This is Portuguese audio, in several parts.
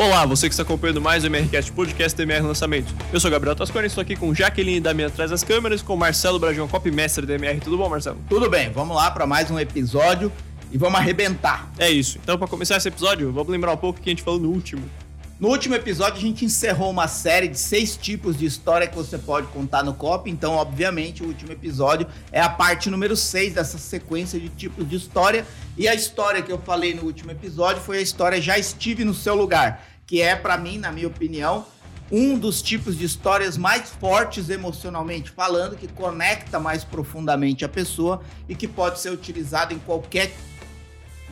Olá, você que está acompanhando mais o MRCast Podcast do MR Lançamento. Eu sou Gabriel Tascone, estou aqui com Jaqueline e Damian atrás das câmeras, com Marcelo Brajão, copy-mestre do MR. Tudo bom, Marcelo? Tudo bem, vamos lá para mais um episódio e vamos arrebentar. É isso. Então, para começar esse episódio, vamos lembrar um pouco o que a gente falou no último. No último episódio, a gente encerrou uma série de seis tipos de história que você pode contar no COP. Então, obviamente, o último episódio é a parte número seis dessa sequência de tipos de história. E a história que eu falei no último episódio foi a história Já Estive no Seu Lugar que é, para mim, na minha opinião, um dos tipos de histórias mais fortes emocionalmente falando, que conecta mais profundamente a pessoa e que pode ser utilizado em qualquer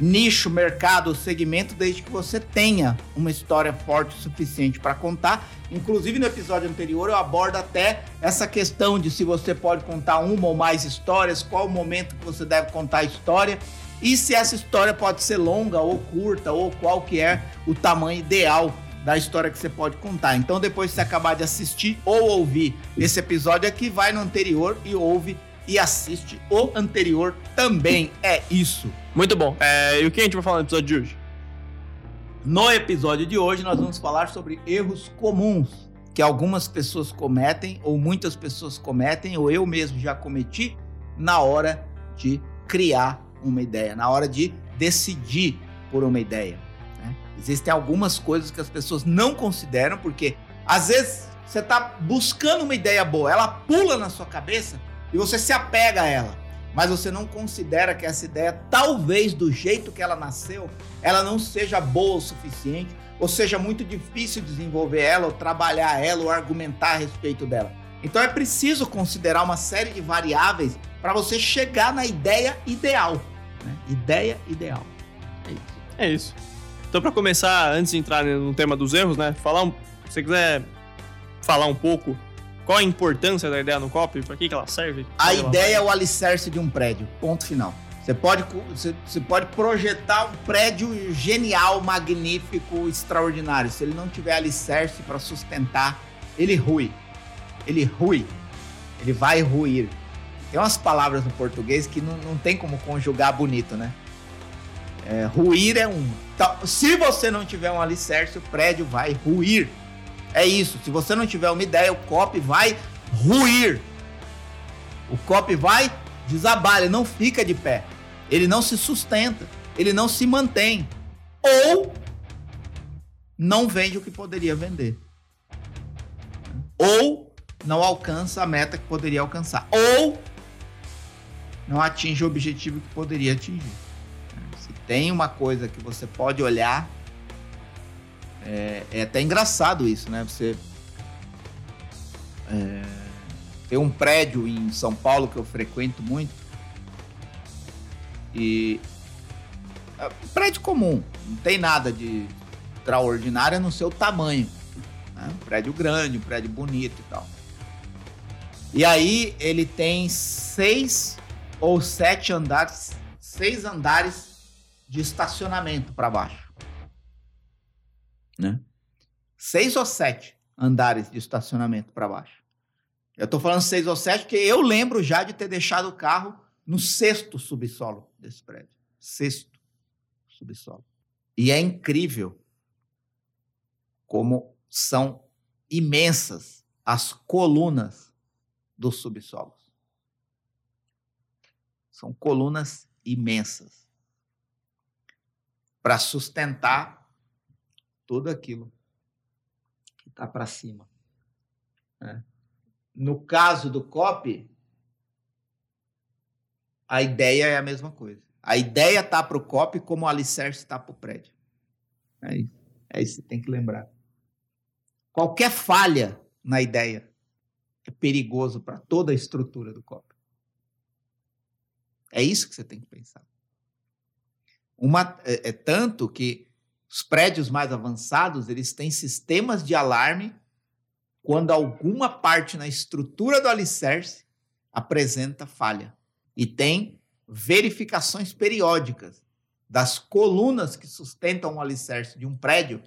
nicho, mercado ou segmento, desde que você tenha uma história forte o suficiente para contar. Inclusive no episódio anterior eu abordo até essa questão de se você pode contar uma ou mais histórias, qual o momento que você deve contar a história e se essa história pode ser longa ou curta, ou qual que é o tamanho ideal da história que você pode contar. Então, depois que você acabar de assistir ou ouvir esse episódio aqui, vai no anterior e ouve e assiste o anterior também. É isso. Muito bom. É, e o que a gente vai falar no episódio de hoje? No episódio de hoje, nós vamos falar sobre erros comuns que algumas pessoas cometem, ou muitas pessoas cometem, ou eu mesmo já cometi, na hora de criar uma ideia, na hora de decidir por uma ideia. Né? Existem algumas coisas que as pessoas não consideram, porque às vezes você está buscando uma ideia boa, ela pula na sua cabeça e você se apega a ela, mas você não considera que essa ideia, talvez do jeito que ela nasceu, ela não seja boa o suficiente, ou seja muito difícil desenvolver ela, ou trabalhar ela, ou argumentar a respeito dela. Então é preciso considerar uma série de variáveis para você chegar na ideia ideal. Né? Ideia ideal. É isso. É isso. Então, para começar, antes de entrar no tema dos erros, né? Falar um, se você quiser falar um pouco qual a importância da ideia no copy, para que, que ela serve? A ideia é o alicerce de um prédio. Ponto final. Você pode, você, pode projetar um prédio genial, magnífico, extraordinário. Se ele não tiver alicerce para sustentar, ele rui. Ele rui. Ele vai ruir. Tem umas palavras no português que não, não tem como conjugar bonito, né? É, ruir é um. Então, se você não tiver um alicerce, o prédio vai ruir. É isso. Se você não tiver uma ideia, o copy vai ruir. O copy vai desabar, ele não fica de pé. Ele não se sustenta. Ele não se mantém. Ou não vende o que poderia vender. Ou não alcança a meta que poderia alcançar. Ou não atinge o objetivo que poderia atingir. Se tem uma coisa que você pode olhar, é, é até engraçado isso, né? Você é, tem um prédio em São Paulo que eu frequento muito e é um prédio comum, não tem nada de extraordinário no seu tamanho. Né? Um prédio grande, um prédio bonito e tal. E aí ele tem seis ou sete andares, seis andares de estacionamento para baixo. Né? Seis ou sete andares de estacionamento para baixo. Eu estou falando seis ou sete porque eu lembro já de ter deixado o carro no sexto subsolo desse prédio. Sexto subsolo. E é incrível como são imensas as colunas dos subsolos. São colunas imensas para sustentar tudo aquilo que está para cima. Né? No caso do COP, a ideia é a mesma coisa. A ideia está para o COP como o alicerce está para o prédio. É isso. É isso que você tem que lembrar. Qualquer falha na ideia é perigoso para toda a estrutura do COP. É isso que você tem que pensar. Uma, é, é tanto que os prédios mais avançados eles têm sistemas de alarme quando alguma parte na estrutura do alicerce apresenta falha. E tem verificações periódicas das colunas que sustentam o alicerce de um prédio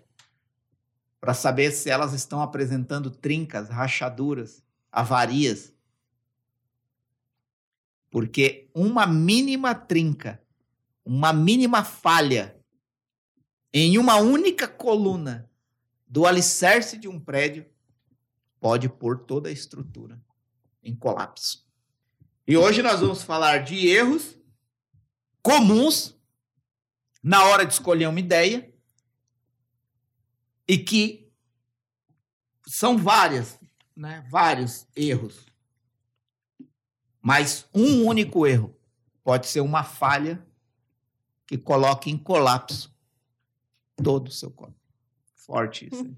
para saber se elas estão apresentando trincas, rachaduras, avarias. Porque uma mínima trinca, uma mínima falha em uma única coluna do alicerce de um prédio pode pôr toda a estrutura em colapso. E hoje nós vamos falar de erros comuns na hora de escolher uma ideia e que são várias, né? Vários erros. Mas um único erro pode ser uma falha que coloque em colapso todo o seu corpo. Forte isso. Hein?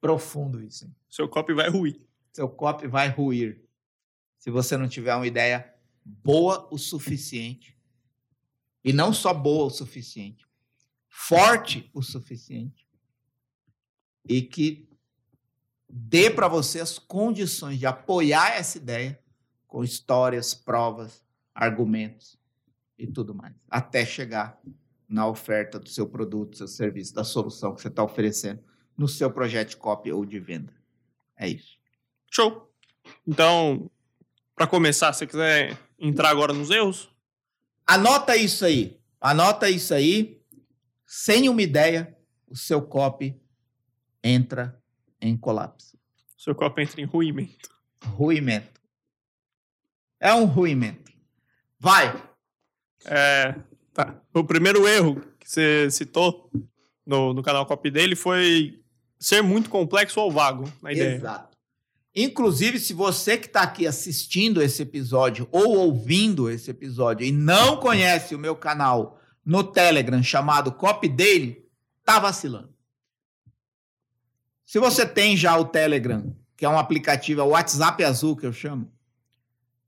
Profundo isso. Hein? Seu copo vai ruir. Seu copo vai ruir. Se você não tiver uma ideia boa o suficiente. E não só boa o suficiente, forte o suficiente. E que dê para você as condições de apoiar essa ideia com histórias, provas, argumentos e tudo mais, até chegar na oferta do seu produto, do seu serviço, da solução que você está oferecendo no seu projeto de cópia ou de venda. É isso. Show. Então, para começar, se você quiser entrar agora nos erros? Anota isso aí. Anota isso aí. Sem uma ideia, o seu copy entra em colapso. O seu copy entra em ruimento. Ruimento. É um ruimento. Vai. É, tá. O primeiro erro que você citou no, no canal copy dele foi ser muito complexo ou vago na ideia. Exato. Inclusive, se você que está aqui assistindo esse episódio ou ouvindo esse episódio e não conhece o meu canal no Telegram chamado Copy Daily, tá vacilando. Se você tem já o Telegram, que é um aplicativo, é o WhatsApp azul que eu chamo.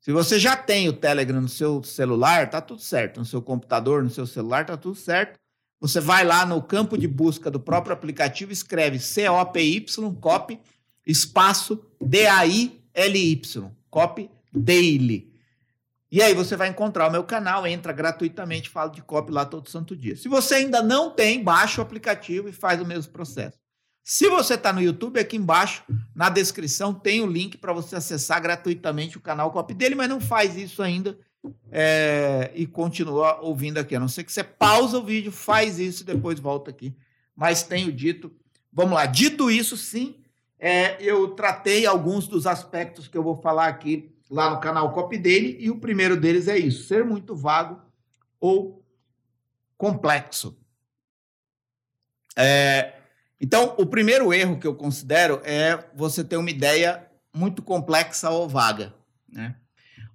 Se você já tem o Telegram no seu celular, tá tudo certo. No seu computador, no seu celular, tá tudo certo. Você vai lá no campo de busca do próprio aplicativo, escreve C-O-P-Y, copy, espaço D-A-I-L-Y, copy daily. E aí você vai encontrar o meu canal, entra gratuitamente, falo de copy lá todo santo dia. Se você ainda não tem, baixa o aplicativo e faz o mesmo processo. Se você está no YouTube, aqui embaixo, na descrição, tem o link para você acessar gratuitamente o canal Copy dele, mas não faz isso ainda é, e continua ouvindo aqui. A não ser que você pausa o vídeo, faz isso e depois volta aqui. Mas tenho dito, vamos lá, dito isso, sim, é, eu tratei alguns dos aspectos que eu vou falar aqui lá no canal Copy dele, e o primeiro deles é isso: ser muito vago ou complexo. É, então, o primeiro erro que eu considero é você ter uma ideia muito complexa ou vaga. Né?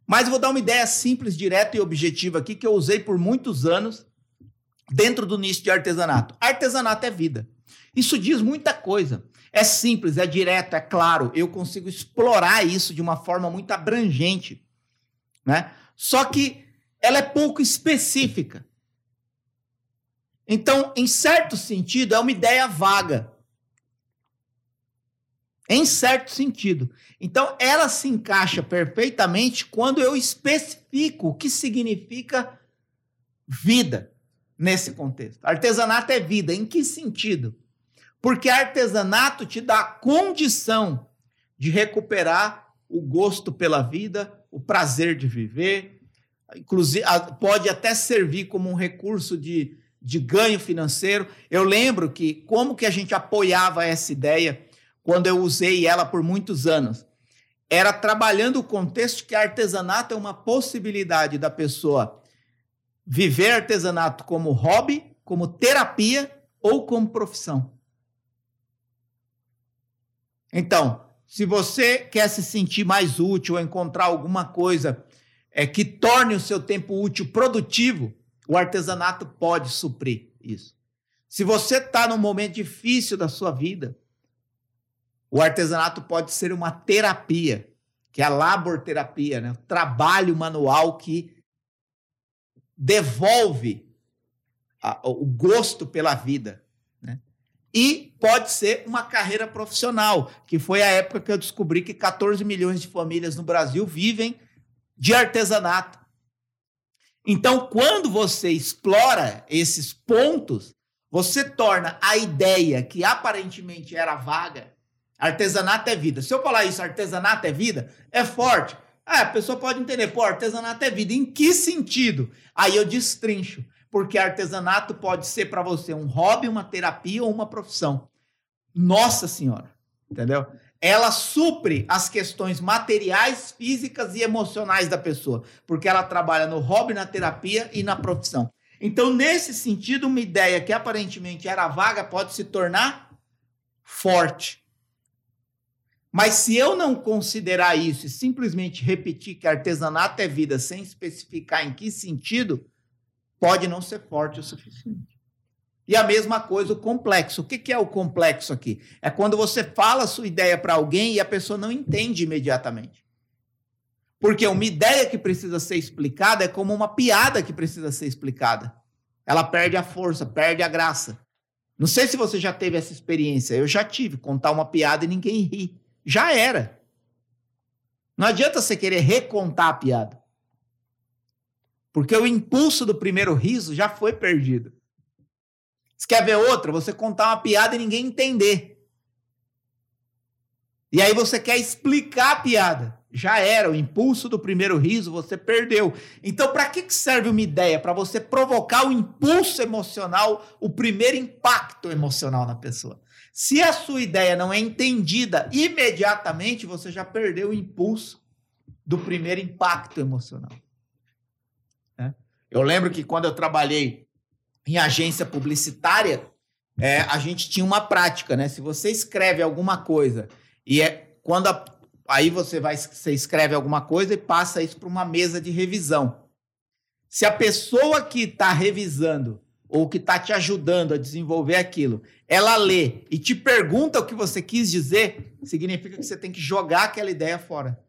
Mas vou dar uma ideia simples, direta e objetiva aqui que eu usei por muitos anos dentro do nicho de artesanato. Artesanato é vida. Isso diz muita coisa. É simples, é direto, é claro. Eu consigo explorar isso de uma forma muito abrangente, né? Só que ela é pouco específica. Então, em certo sentido, é uma ideia vaga. Em certo sentido. Então, ela se encaixa perfeitamente quando eu especifico o que significa vida nesse contexto. Artesanato é vida. Em que sentido? Porque artesanato te dá a condição de recuperar o gosto pela vida, o prazer de viver, inclusive pode até servir como um recurso de, de ganho financeiro. Eu lembro que como que a gente apoiava essa ideia quando eu usei ela por muitos anos. Era trabalhando o contexto que artesanato é uma possibilidade da pessoa viver artesanato como hobby, como terapia ou como profissão. Então, se você quer se sentir mais útil, encontrar alguma coisa é, que torne o seu tempo útil produtivo, o artesanato pode suprir isso. Se você está num momento difícil da sua vida, o artesanato pode ser uma terapia, que é a laborterapia, né? o trabalho manual que devolve a, o gosto pela vida e pode ser uma carreira profissional, que foi a época que eu descobri que 14 milhões de famílias no Brasil vivem de artesanato. Então, quando você explora esses pontos, você torna a ideia que aparentemente era vaga, artesanato é vida. Se eu falar isso, artesanato é vida, é forte. Ah, a pessoa pode entender, pô, artesanato é vida. Em que sentido? Aí eu destrincho. porque artesanato pode ser para você um hobby, uma terapia ou uma profissão. Nossa Senhora, entendeu? Ela supre as questões materiais, físicas e emocionais da pessoa, porque ela trabalha no hobby, na terapia e na profissão. Então, nesse sentido, uma ideia que aparentemente era vaga pode se tornar forte. Mas se eu não considerar isso e simplesmente repetir que artesanato é vida sem especificar em que sentido, pode não ser forte o suficiente. E a mesma coisa o complexo. O que é o complexo aqui? É quando você fala a sua ideia para alguém e a pessoa não entende imediatamente. Porque uma ideia que precisa ser explicada é como uma piada que precisa ser explicada. Ela perde a força, perde a graça. Não sei se você já teve essa experiência. Eu já tive. Contar uma piada e ninguém ri já era. Não adianta você querer recontar a piada. Porque o impulso do primeiro riso já foi perdido. Você quer ver outra? Você contar uma piada e ninguém entender. E aí você quer explicar a piada. Já era, o impulso do primeiro riso você perdeu. Então, para que serve uma ideia? Para você provocar o impulso emocional, o primeiro impacto emocional na pessoa. Se a sua ideia não é entendida imediatamente, você já perdeu o impulso do primeiro impacto emocional. É. Eu lembro que quando eu trabalhei em agência publicitária, é, a gente tinha uma prática, né? Se você escreve alguma coisa e é quando a, aí você vai você escreve alguma coisa e passa isso para uma mesa de revisão. Se a pessoa que está revisando ou que está te ajudando a desenvolver aquilo, ela lê e te pergunta o que você quis dizer, significa que você tem que jogar aquela ideia fora.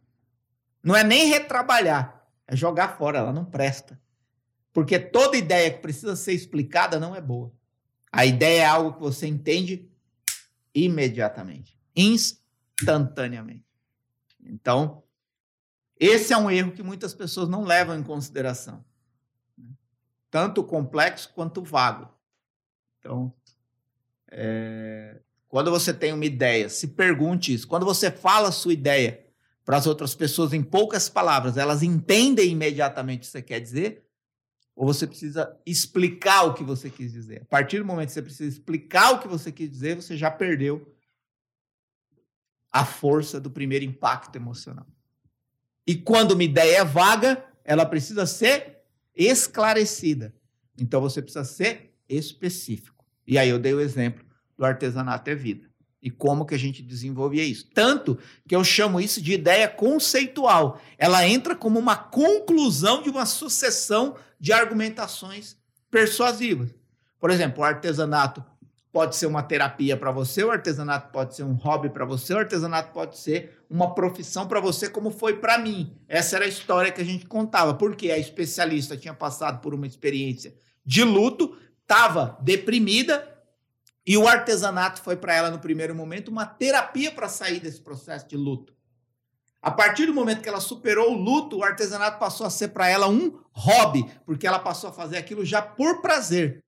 Não é nem retrabalhar, é jogar fora, ela não presta. Porque toda ideia que precisa ser explicada não é boa. A ideia é algo que você entende imediatamente, instantaneamente. Então, esse é um erro que muitas pessoas não levam em consideração tanto complexo quanto vago. Então, é, quando você tem uma ideia, se pergunte isso. Quando você fala a sua ideia para as outras pessoas em poucas palavras, elas entendem imediatamente o que você quer dizer? Ou você precisa explicar o que você quis dizer? A partir do momento que você precisa explicar o que você quis dizer, você já perdeu a força do primeiro impacto emocional. E quando uma ideia é vaga, ela precisa ser esclarecida. Então você precisa ser específico. E aí eu dei o exemplo do artesanato é vida. E como que a gente desenvolvia isso? Tanto que eu chamo isso de ideia conceitual. Ela entra como uma conclusão de uma sucessão de argumentações persuasivas. Por exemplo, o artesanato pode ser uma terapia para você, o artesanato pode ser um hobby para você, o artesanato pode ser uma profissão para você, como foi para mim. Essa era a história que a gente contava, porque a especialista tinha passado por uma experiência de luto, estava deprimida, e o artesanato foi para ela, no primeiro momento, uma terapia para sair desse processo de luto. A partir do momento que ela superou o luto, o artesanato passou a ser para ela um hobby, porque ela passou a fazer aquilo já por prazer.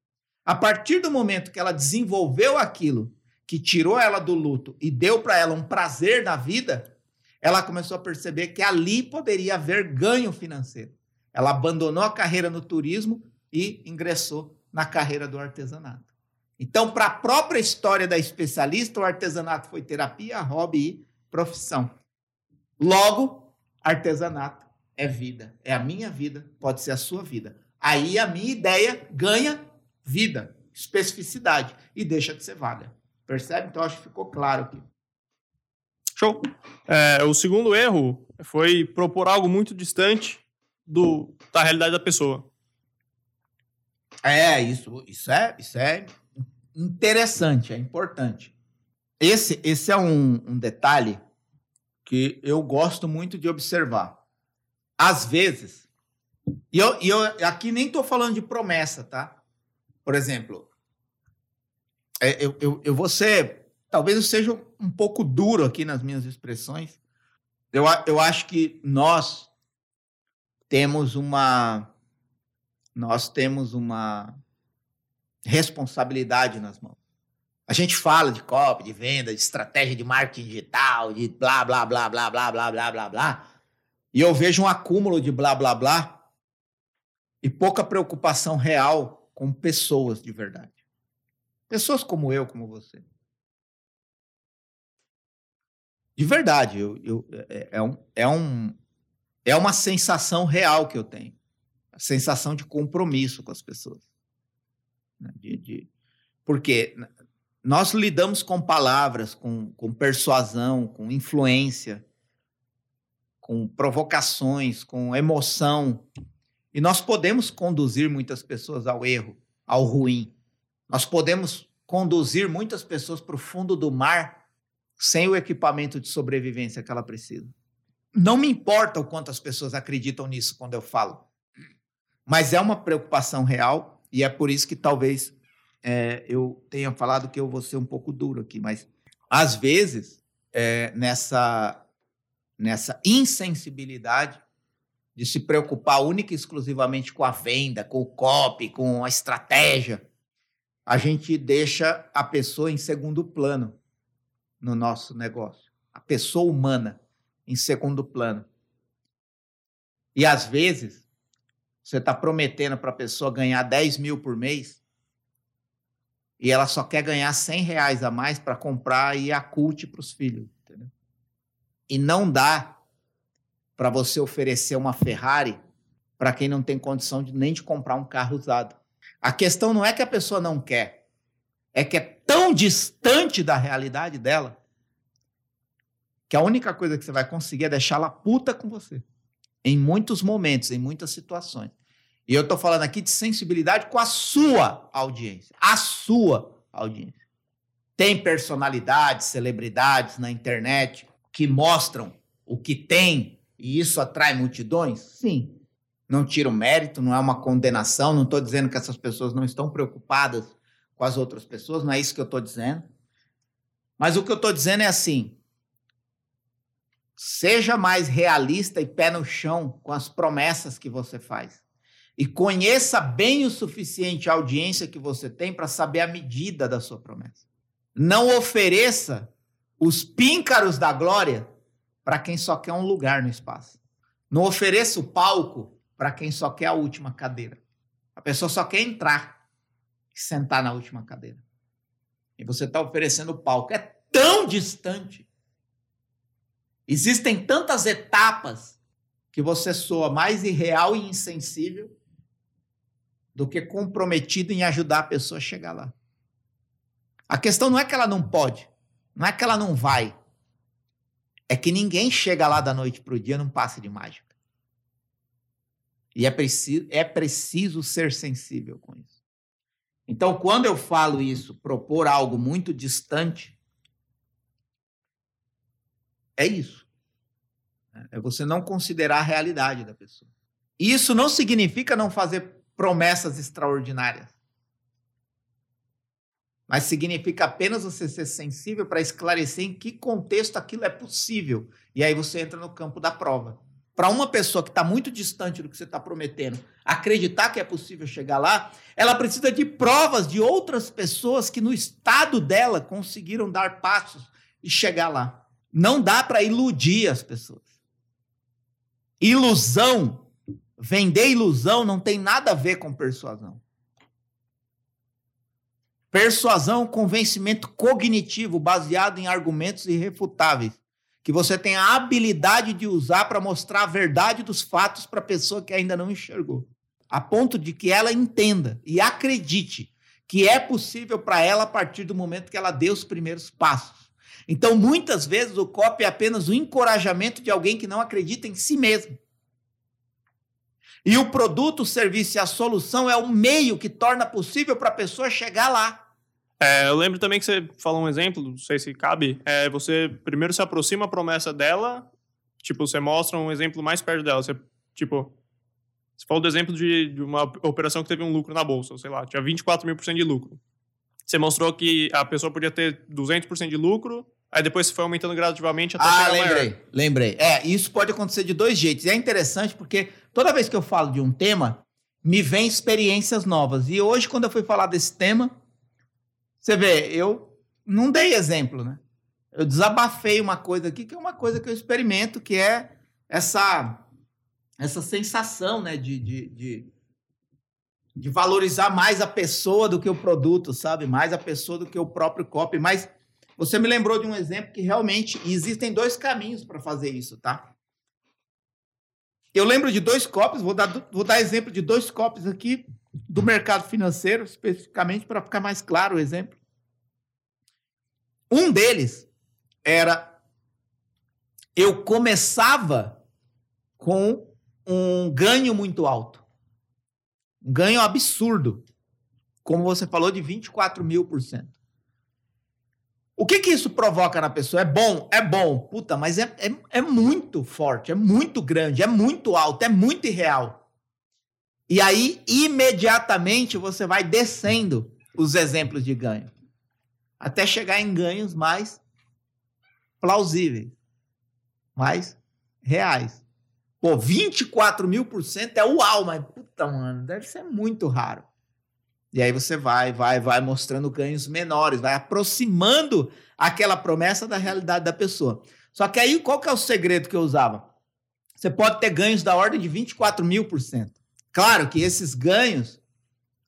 A partir do momento que ela desenvolveu aquilo que tirou ela do luto e deu para ela um prazer na vida, ela começou a perceber que ali poderia haver ganho financeiro. Ela abandonou a carreira no turismo e ingressou na carreira do artesanato. Então, para a própria história da especialista, o artesanato foi terapia, hobby e profissão. Logo, artesanato é vida, é a minha vida, pode ser a sua vida. Aí a minha ideia ganha vida, especificidade e deixa de ser vaga. Percebe? Então acho que ficou claro aqui. Show. É, o segundo erro foi propor algo muito distante do, da realidade da pessoa. É, isso, isso é, isso é interessante, é importante. Esse, esse é um, um detalhe que eu gosto muito de observar. Às vezes, e eu, e eu aqui nem estou falando de promessa, tá? Por exemplo, é, eu, eu, eu vou ser. Talvez eu seja um pouco duro aqui nas minhas expressões. Eu, eu acho que nós temos uma. Nós temos uma responsabilidade nas mãos. A gente fala de copy, de venda, de estratégia de marketing digital, de blá, blá, blá, blá, blá, blá, blá, blá, blá. E eu vejo um acúmulo de blá, blá, blá e pouca preocupação real com pessoas de verdade. Pessoas como eu, como você. De verdade, eu, eu, é, é, um, é, um, é uma sensação real que eu tenho. A sensação de compromisso com as pessoas. Né? De, de, porque nós lidamos com palavras, com, com persuasão, com influência, com provocações, com emoção. E nós podemos conduzir muitas pessoas ao erro, ao ruim. Nós podemos conduzir muitas pessoas para o fundo do mar sem o equipamento de sobrevivência que ela precisa. Não me importa o quanto as pessoas acreditam nisso quando eu falo, mas é uma preocupação real e é por isso que talvez é, eu tenha falado que eu vou ser um pouco duro aqui, mas às vezes é, nessa nessa insensibilidade de se preocupar única e exclusivamente com a venda, com o copy, com a estratégia, a gente deixa a pessoa em segundo plano no nosso negócio. A pessoa humana em segundo plano. E às vezes, você está prometendo para a pessoa ganhar 10 mil por mês e ela só quer ganhar 100 reais a mais para comprar e a cult para os filhos. Entendeu? E não dá para você oferecer uma Ferrari para quem não tem condição de, nem de comprar um carro usado. A questão não é que a pessoa não quer, é que é tão distante da realidade dela que a única coisa que você vai conseguir é deixá-la puta com você. Em muitos momentos, em muitas situações. E eu estou falando aqui de sensibilidade com a sua audiência. A sua audiência. Tem personalidades, celebridades na internet que mostram o que tem e isso atrai multidões? Sim. Não tira o mérito, não é uma condenação, não estou dizendo que essas pessoas não estão preocupadas com as outras pessoas, não é isso que eu estou dizendo. Mas o que eu estou dizendo é assim: seja mais realista e pé no chão com as promessas que você faz. E conheça bem o suficiente a audiência que você tem para saber a medida da sua promessa. Não ofereça os píncaros da glória para quem só quer um lugar no espaço. Não ofereça o palco para quem só quer a última cadeira. A pessoa só quer entrar e sentar na última cadeira. E você está oferecendo o palco. É tão distante. Existem tantas etapas que você soa mais irreal e insensível do que comprometido em ajudar a pessoa a chegar lá. A questão não é que ela não pode, não é que ela não vai. É que ninguém chega lá da noite para o dia num passe de mágica. E é preciso, é preciso ser sensível com isso. Então, quando eu falo isso, propor algo muito distante, é isso. É você não considerar a realidade da pessoa. Isso não significa não fazer promessas extraordinárias. Mas significa apenas você ser sensível para esclarecer em que contexto aquilo é possível. E aí você entra no campo da prova. Para uma pessoa que está muito distante do que você está prometendo, acreditar que é possível chegar lá, ela precisa de provas de outras pessoas que, no estado dela, conseguiram dar passos e chegar lá. Não dá para iludir as pessoas. Ilusão Vender ilusão não tem nada a ver com persuasão. Persuasão é um convencimento cognitivo baseado em argumentos irrefutáveis, que você tem a habilidade de usar para mostrar a verdade dos fatos para a pessoa que ainda não enxergou, a ponto de que ela entenda e acredite que é possível para ela a partir do momento que ela dê os primeiros passos. Então, muitas vezes, o copy é apenas o encorajamento de alguém que não acredita em si mesmo. E o produto, o serviço e a solução é o meio que torna possível para a pessoa chegar lá. É, eu lembro também que você falou um exemplo, não sei se cabe. É, você primeiro se aproxima a promessa dela, tipo, você mostra um exemplo mais perto dela. Você, tipo, você falou do exemplo de, de uma operação que teve um lucro na bolsa, sei lá, tinha 24 mil por cento de lucro. Você mostrou que a pessoa podia ter 200% de lucro, aí depois foi aumentando gradativamente até ah, chegar lembrei, maior. lembrei. É, isso pode acontecer de dois jeitos. E é interessante porque Toda vez que eu falo de um tema, me vem experiências novas. E hoje, quando eu fui falar desse tema, você vê, eu não dei exemplo, né? Eu desabafei uma coisa aqui, que é uma coisa que eu experimento, que é essa, essa sensação né, de, de, de, de valorizar mais a pessoa do que o produto, sabe? Mais a pessoa do que o próprio copy. Mas você me lembrou de um exemplo que realmente existem dois caminhos para fazer isso, tá? Eu lembro de dois copies, vou dar, vou dar exemplo de dois copies aqui do mercado financeiro, especificamente para ficar mais claro o exemplo. Um deles era eu começava com um ganho muito alto. Um ganho absurdo. Como você falou, de 24 mil por cento. O que que isso provoca na pessoa? É bom? É bom. Puta, mas é, é, é muito forte, é muito grande, é muito alto, é muito irreal. E aí, imediatamente, você vai descendo os exemplos de ganho. Até chegar em ganhos mais plausíveis, mais reais. Pô, 24 mil por cento é uau, mas puta, mano, deve ser muito raro. E aí você vai, vai, vai mostrando ganhos menores, vai aproximando aquela promessa da realidade da pessoa. Só que aí, qual que é o segredo que eu usava? Você pode ter ganhos da ordem de 24 mil por cento. Claro que esses ganhos,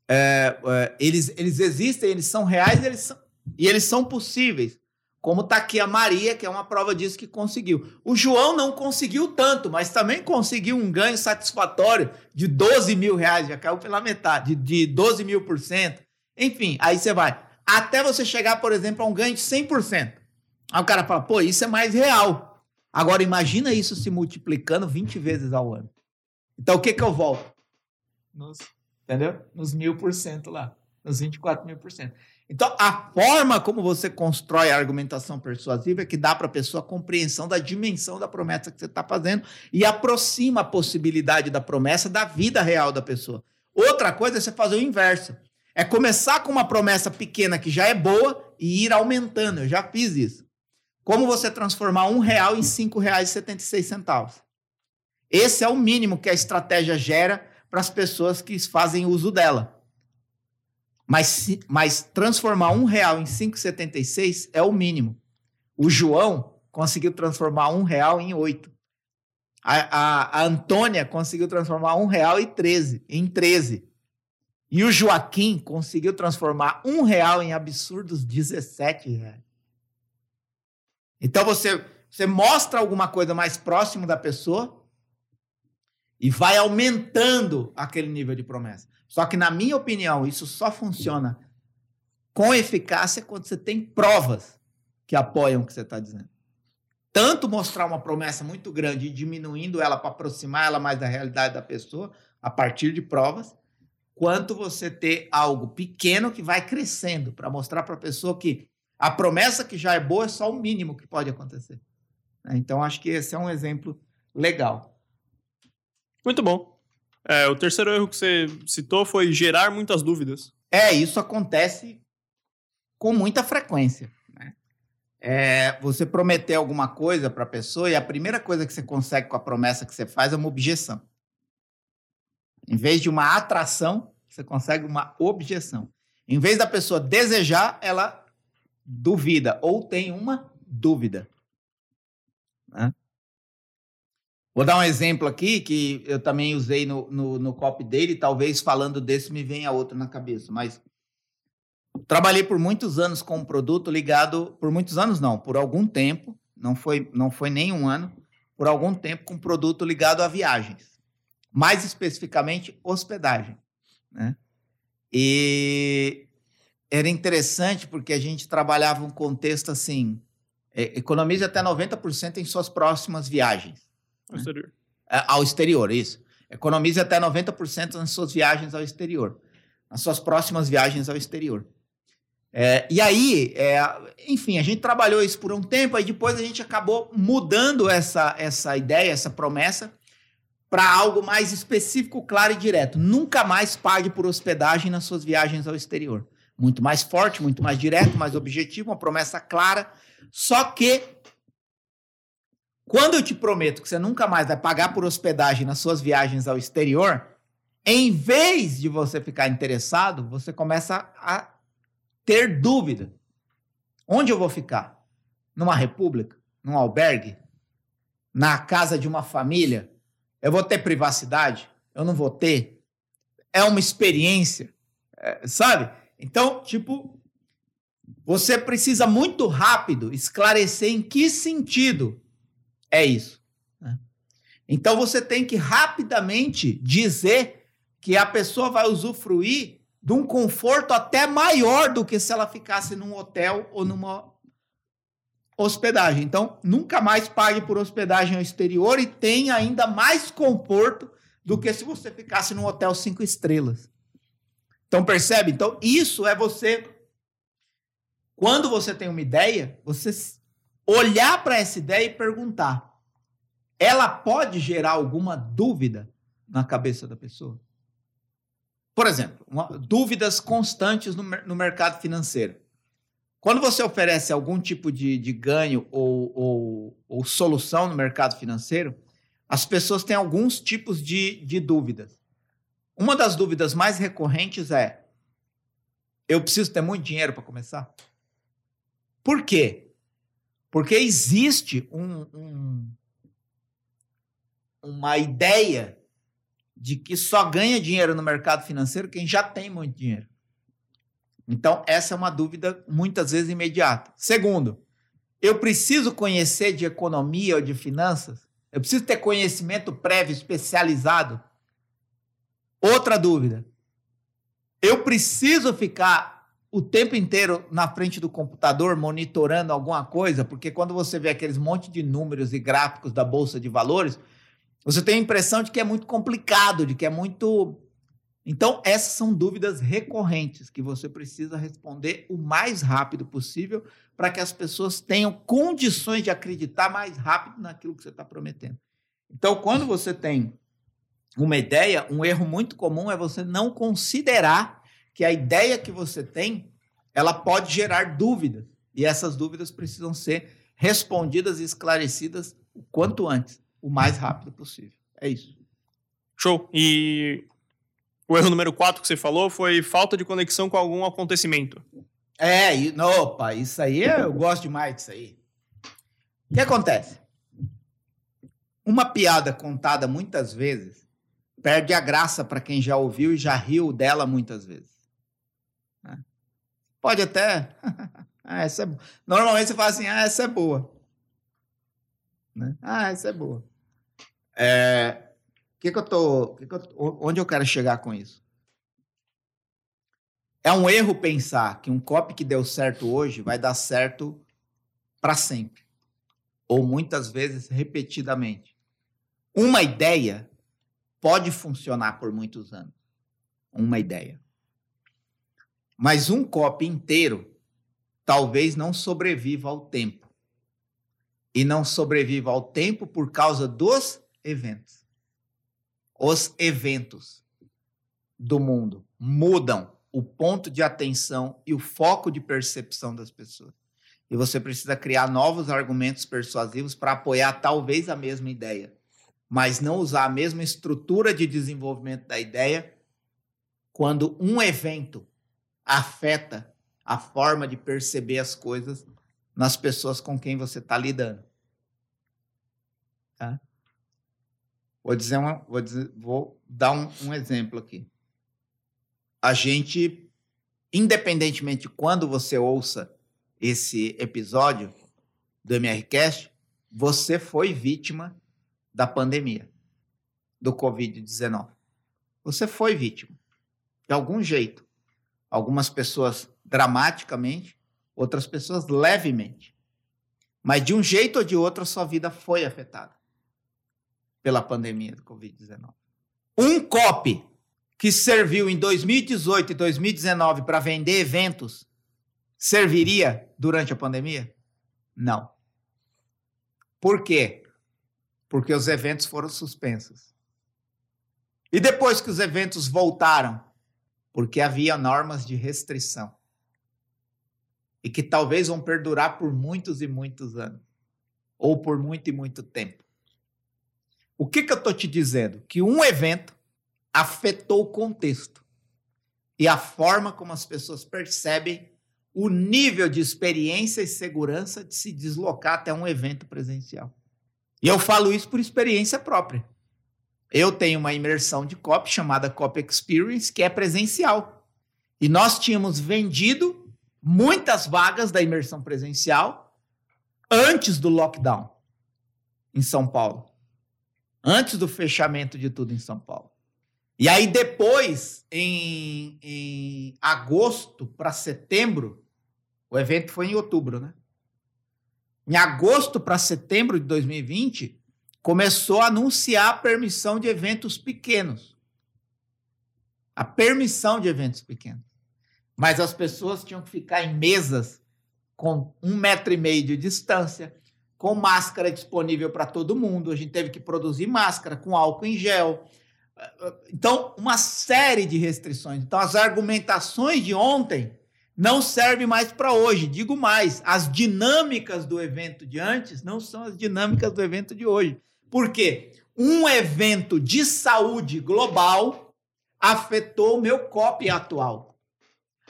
é, é, eles, eles existem, eles são reais eles são, e eles são possíveis. Como está aqui a Maria, que é uma prova disso que conseguiu. O João não conseguiu tanto, mas também conseguiu um ganho satisfatório de 12 mil reais, já caiu pela metade, de 12 mil por cento. Enfim, aí você vai. Até você chegar, por exemplo, a um ganho de 100%. Aí o cara fala, pô, isso é mais real. Agora imagina isso se multiplicando 20 vezes ao ano. Então o que que eu volto? Nos, entendeu? Nos mil por cento lá. Nos 24 mil por cento. Então, a forma como você constrói a argumentação persuasiva é que dá para a pessoa a compreensão da dimensão da promessa que você está fazendo e aproxima a possibilidade da promessa da vida real da pessoa. Outra coisa é você fazer o inverso. É começar com uma promessa pequena que já é boa e ir aumentando. Eu já fiz isso. Como você transformar um real em cinco reais e setenta e seis centavos. Esse é o mínimo que a estratégia gera para as pessoas que fazem uso dela. Mas, mas transformar um real em 5,76 é o mínimo. O João conseguiu transformar um real em oito. A, a, a, Antônia conseguiu transformar um real em 13, em 13. E o Joaquim conseguiu transformar um real em absurdos 17 reais. Então você, você mostra alguma coisa mais próximo da pessoa e vai aumentando aquele nível de promessa. Só que, na minha opinião, isso só funciona com eficácia quando você tem provas que apoiam o que você está dizendo. Tanto mostrar uma promessa muito grande e diminuindo ela para aproximar ela mais da realidade da pessoa, a partir de provas, quanto você ter algo pequeno que vai crescendo para mostrar para a pessoa que a promessa que já é boa é só o mínimo que pode acontecer. Então, acho que esse é um exemplo legal. Muito bom. É, o terceiro erro que você citou foi gerar muitas dúvidas. É, isso acontece com muita frequência. Né? É, você prometer alguma coisa para a pessoa e a primeira coisa que você consegue com a promessa que você faz é uma objeção. Em vez de uma atração, você consegue uma objeção. Em vez da pessoa desejar, ela duvida ou tem uma dúvida. Né? Vou dar um exemplo aqui que eu também usei no, no, no copy dele, talvez falando desse me venha outro na cabeça, mas trabalhei por muitos anos com um produto ligado, por muitos anos não, por algum tempo, não foi, não foi nem um ano, por algum tempo com um produto ligado a viagens, mais especificamente hospedagem, né? E era interessante porque a gente trabalhava um contexto assim, é, economize até 90% em suas próximas viagens. Ao né? exterior. É, ao exterior, isso. Economize até 90% nas suas viagens ao exterior. Nas suas próximas viagens ao exterior. É, e aí, é, enfim, a gente trabalhou isso por um tempo, aí depois a gente acabou mudando essa, essa ideia, essa promessa, para algo mais específico, claro e direto. Nunca mais pague por hospedagem nas suas viagens ao exterior. Muito mais forte, muito mais direto, mais objetivo, uma promessa clara. Só que quando eu te prometo que você nunca mais vai pagar por hospedagem nas suas viagens ao exterior, em vez de você ficar interessado, você começa a ter dúvida. Onde eu vou ficar? Numa república? Num albergue? Na casa de uma família? Eu vou ter privacidade? Eu não vou ter? é uma experiência, é, sabe? Então, tipo, você precisa muito rápido esclarecer em que sentido é isso. Né? Então, você tem que rapidamente dizer que a pessoa vai usufruir de um conforto até maior do que se ela ficasse num hotel ou numa hospedagem. Então, nunca mais pague por hospedagem ao exterior e tenha ainda mais conforto do que se você ficasse num hotel cinco estrelas. Então, percebe? Então, isso é você. Quando você tem uma ideia, você olhar para essa ideia e perguntar: ela pode gerar alguma dúvida na cabeça da pessoa? Por exemplo, uma, dúvidas constantes no, no, mercado financeiro. Quando você oferece algum tipo de, de ganho ou, ou, ou, solução no mercado financeiro, as pessoas têm alguns tipos de, de dúvidas. Uma das dúvidas mais recorrentes é: eu preciso ter muito dinheiro para começar? Por quê? Porque existe um, um, uma ideia de que só ganha dinheiro no mercado financeiro quem já tem muito dinheiro. Então, essa é uma dúvida muitas vezes imediata. Segundo, eu preciso conhecer de economia ou de finanças? Eu preciso ter conhecimento prévio especializado? Outra dúvida. Eu preciso ficar o tempo inteiro na frente do computador monitorando alguma coisa, porque quando você vê aqueles monte de números e gráficos da bolsa de valores, você tem a impressão de que é muito complicado, de que é muito. Então, essas são dúvidas recorrentes que você precisa responder o mais rápido possível para que as pessoas tenham condições de acreditar mais rápido naquilo que você está prometendo. Então, quando você tem uma ideia, um erro muito comum é você não considerar que a ideia que você tem, ela pode gerar dúvidas. E essas dúvidas precisam ser respondidas e esclarecidas o quanto antes o mais rápido possível. É isso. Show. E o erro número 4 que você falou foi falta de conexão com algum acontecimento. É, e, opa, isso aí eu gosto demais disso aí. O que acontece? Uma piada contada muitas vezes perde a graça para quem já ouviu e já riu dela muitas vezes. Né? Pode até. ah, essa é... Normalmente você fala assim: ah, essa é boa. Né? Ah, essa é boa. É, que que eu tô, que que eu, onde eu quero chegar com isso? É um erro pensar que um copy que deu certo hoje vai dar certo para sempre. Ou muitas vezes repetidamente. Uma ideia pode funcionar por muitos anos. Uma ideia. Mas um copy inteiro talvez não sobreviva ao tempo e não sobreviva ao tempo por causa dos eventos. Os eventos do mundo mudam o ponto de atenção e o foco de percepção das pessoas. E você precisa criar novos argumentos persuasivos para apoiar talvez a mesma ideia, mas não usar a mesma estrutura de desenvolvimento da ideia quando um evento afeta a forma de perceber as coisas nas pessoas com quem você está lidando. Tá? Vou dizer uma, vou, dizer, vou dar um, um exemplo aqui. A gente, independentemente de quando você ouça esse episódio do MRCast, você foi vítima da pandemia, do Covid-19. Você foi vítima, de algum jeito. Algumas pessoas dramaticamente, outras pessoas levemente. Mas de um jeito ou de outro, a sua vida foi afetada pela pandemia do Covid-19. Um COP que serviu em 2018 e 2019 para vender eventos serviria durante a pandemia? Não. Por quê? Porque os eventos foram suspensos. E depois que os eventos voltaram, porque havia normas de restrição e que talvez vão perdurar por muitos e muitos anos, ou por muito e muito tempo. O que, que eu estou te dizendo? Que um evento afetou o contexto e a forma como as pessoas percebem o nível de experiência e segurança de se deslocar até um evento presencial. E eu falo isso por experiência própria. Eu tenho uma imersão de copy chamada Copy Experience, que é presencial. E nós tínhamos vendido muitas vagas da imersão presencial antes do lockdown em São Paulo. Antes do fechamento de tudo em São Paulo. E aí, depois, em, em agosto para setembro, o evento foi em outubro, né? Em agosto para setembro de 2020, começou a anunciar a permissão de eventos pequenos. A permissão de eventos pequenos. Mas as pessoas tinham que ficar em mesas com um metro e meio de distância, com máscara disponível para todo mundo. A gente teve que produzir máscara com álcool em gel. Então, uma série de restrições. Então, as argumentações de ontem não servem mais para hoje. Digo mais, as dinâmicas do evento de antes não são as dinâmicas do evento de hoje. Por quê? Um evento de saúde global afetou o meu copy atual.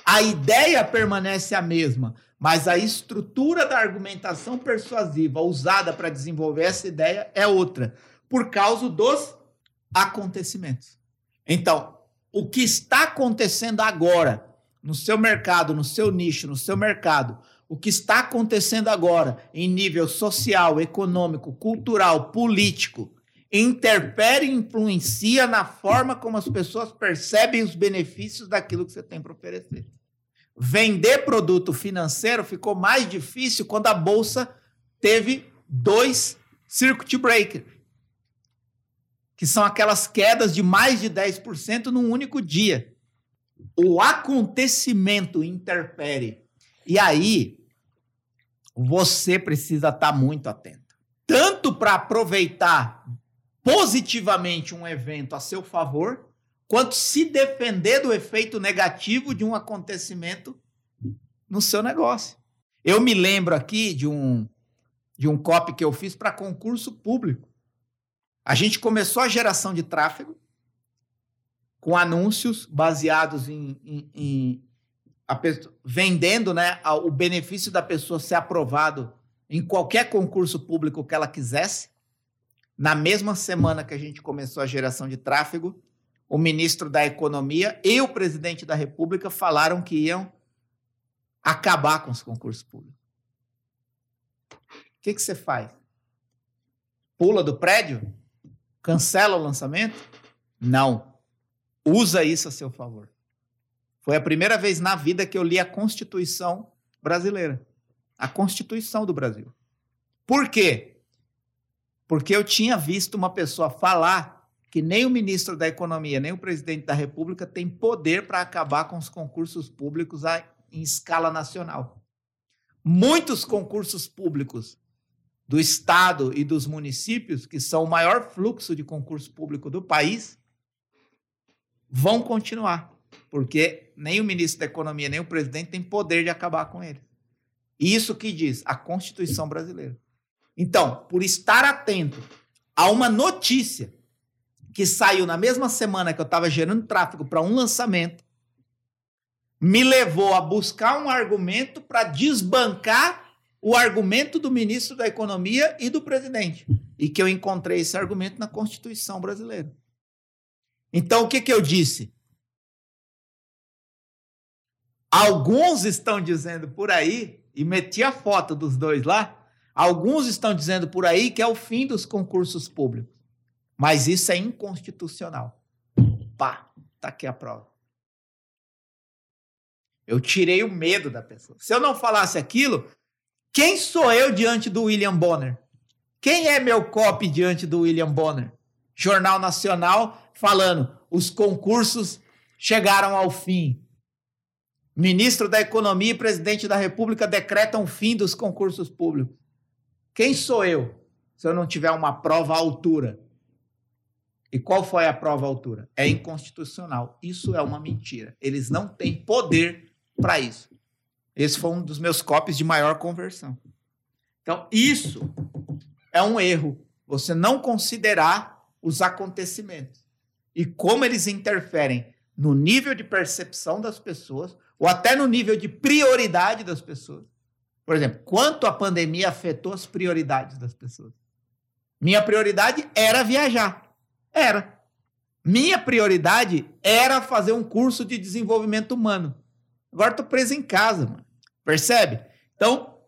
A ideia permanece a mesma, mas a estrutura da argumentação persuasiva usada para desenvolver essa ideia é outra, por causa dos acontecimentos. Então, o que está acontecendo agora no seu mercado, no seu nicho, no seu mercado, o que está acontecendo agora em nível social, econômico, cultural, político, interfere e influencia na forma como as pessoas percebem os benefícios daquilo que você tem para oferecer. Vender produto financeiro ficou mais difícil quando a bolsa teve dois circuit breakers, que são aquelas quedas de mais de 10% num único dia. O acontecimento interfere. E aí, você precisa estar muito atento. Tanto para aproveitar positivamente um evento a seu favor, quanto se defender do efeito negativo de um acontecimento no seu negócio. Eu me lembro aqui de um de um copy que eu fiz para concurso público. A gente começou a geração de tráfego com anúncios baseados em, em pessoa, vendendo né, o benefício da pessoa ser aprovado em qualquer concurso público que ela quisesse. Na mesma semana que a gente começou a geração de tráfego, o ministro da Economia e o presidente da República falaram que iam acabar com os concursos públicos. O que, que você faz? Pula do prédio? Cancela o lançamento? Não. Usa isso a seu favor. Foi a primeira vez na vida que eu li a Constituição brasileira. A Constituição do Brasil. Por quê? Porque eu tinha visto uma pessoa falar que nem o ministro da Economia, nem o presidente da República tem poder para acabar com os concursos públicos em escala nacional. Muitos concursos públicos do Estado e dos municípios, que são o maior fluxo de concurso público do país, vão continuar, porque nem o ministro da Economia, nem o presidente tem poder de acabar com ele. Isso que diz a Constituição brasileira. Então, por estar atento a uma notícia que saiu na mesma semana que eu estava gerando tráfego para um lançamento, me levou a buscar um argumento para desbancar o argumento do ministro da Economia e do presidente. E que eu encontrei esse argumento na Constituição brasileira. Então, o que, que eu disse? Alguns estão dizendo por aí, e meti a foto dos dois lá, alguns estão dizendo por aí que é o fim dos concursos públicos. Mas isso é inconstitucional. Pá, tá aqui a prova. Eu tirei o medo da pessoa. Se eu não falasse aquilo, quem sou eu diante do William Bonner? Quem é meu copy diante do William Bonner? Jornal Nacional falando: os concursos chegaram ao fim. Ministro da Economia e presidente da República decretam fim dos concursos públicos. Quem sou eu se eu não tiver uma prova à altura? E qual foi a prova à altura? É inconstitucional. Isso é uma mentira. Eles não têm poder para isso. Esse foi um dos meus copies de maior conversão. Então, isso é um erro. Você não considerar os acontecimentos e como eles interferem no nível de percepção das pessoas ou até no nível de prioridade das pessoas. Por exemplo, quanto a pandemia afetou as prioridades das pessoas? Minha prioridade era viajar. Era. Minha prioridade era fazer um curso de desenvolvimento humano. Agora tô preso em casa, mano. Percebe? Então,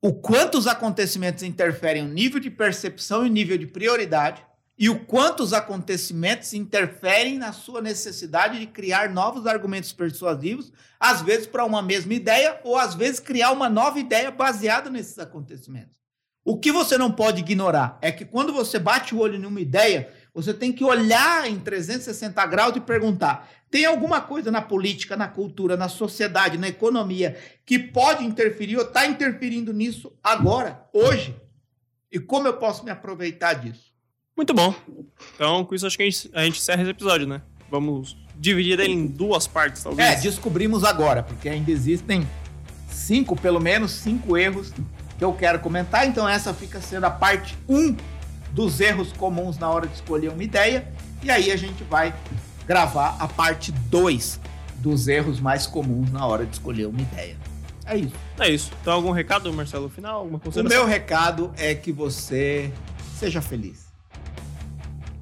o quanto os acontecimentos interferem no nível de percepção e nível de prioridade, e o quanto os acontecimentos interferem na sua necessidade de criar novos argumentos persuasivos, às vezes para uma mesma ideia, ou às vezes criar uma nova ideia baseada nesses acontecimentos. O que você não pode ignorar é que quando você bate o olho em uma ideia, você tem que olhar em 360 graus e perguntar: tem alguma coisa na política, na cultura, na sociedade, na economia que pode interferir ou está interferindo nisso agora, hoje? E como eu posso me aproveitar disso? Muito bom. Então, com isso, acho que a gente, a gente encerra esse episódio, né? Vamos dividir ele em duas partes, talvez. É, descobrimos agora, porque ainda existem cinco, pelo menos cinco erros que eu quero comentar. Então, essa fica sendo a parte 1 um dos erros comuns na hora de escolher uma ideia. E aí a gente vai gravar a parte 2 dos erros mais comuns na hora de escolher uma ideia. É isso. É isso. Então, algum recado, Marcelo, final? Alguma O meu recado é que você seja feliz.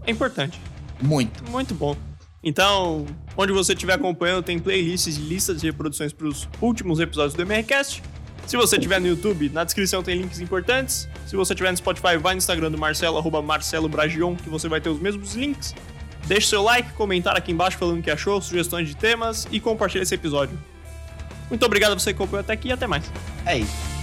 É importante. Muito. Muito bom. Então, onde você estiver acompanhando, tem playlists e listas de reproduções para os últimos episódios do MRCast. Se você estiver no YouTube, na descrição tem links importantes. Se você estiver no Spotify, vai no Instagram do Marcelo, arroba Marcelo Bragion, que você vai ter os mesmos links. Deixe seu like, comentar aqui embaixo falando o que achou, sugestões de temas e compartilhe esse episódio. Muito obrigado a você que acompanhou até aqui e até mais. É isso.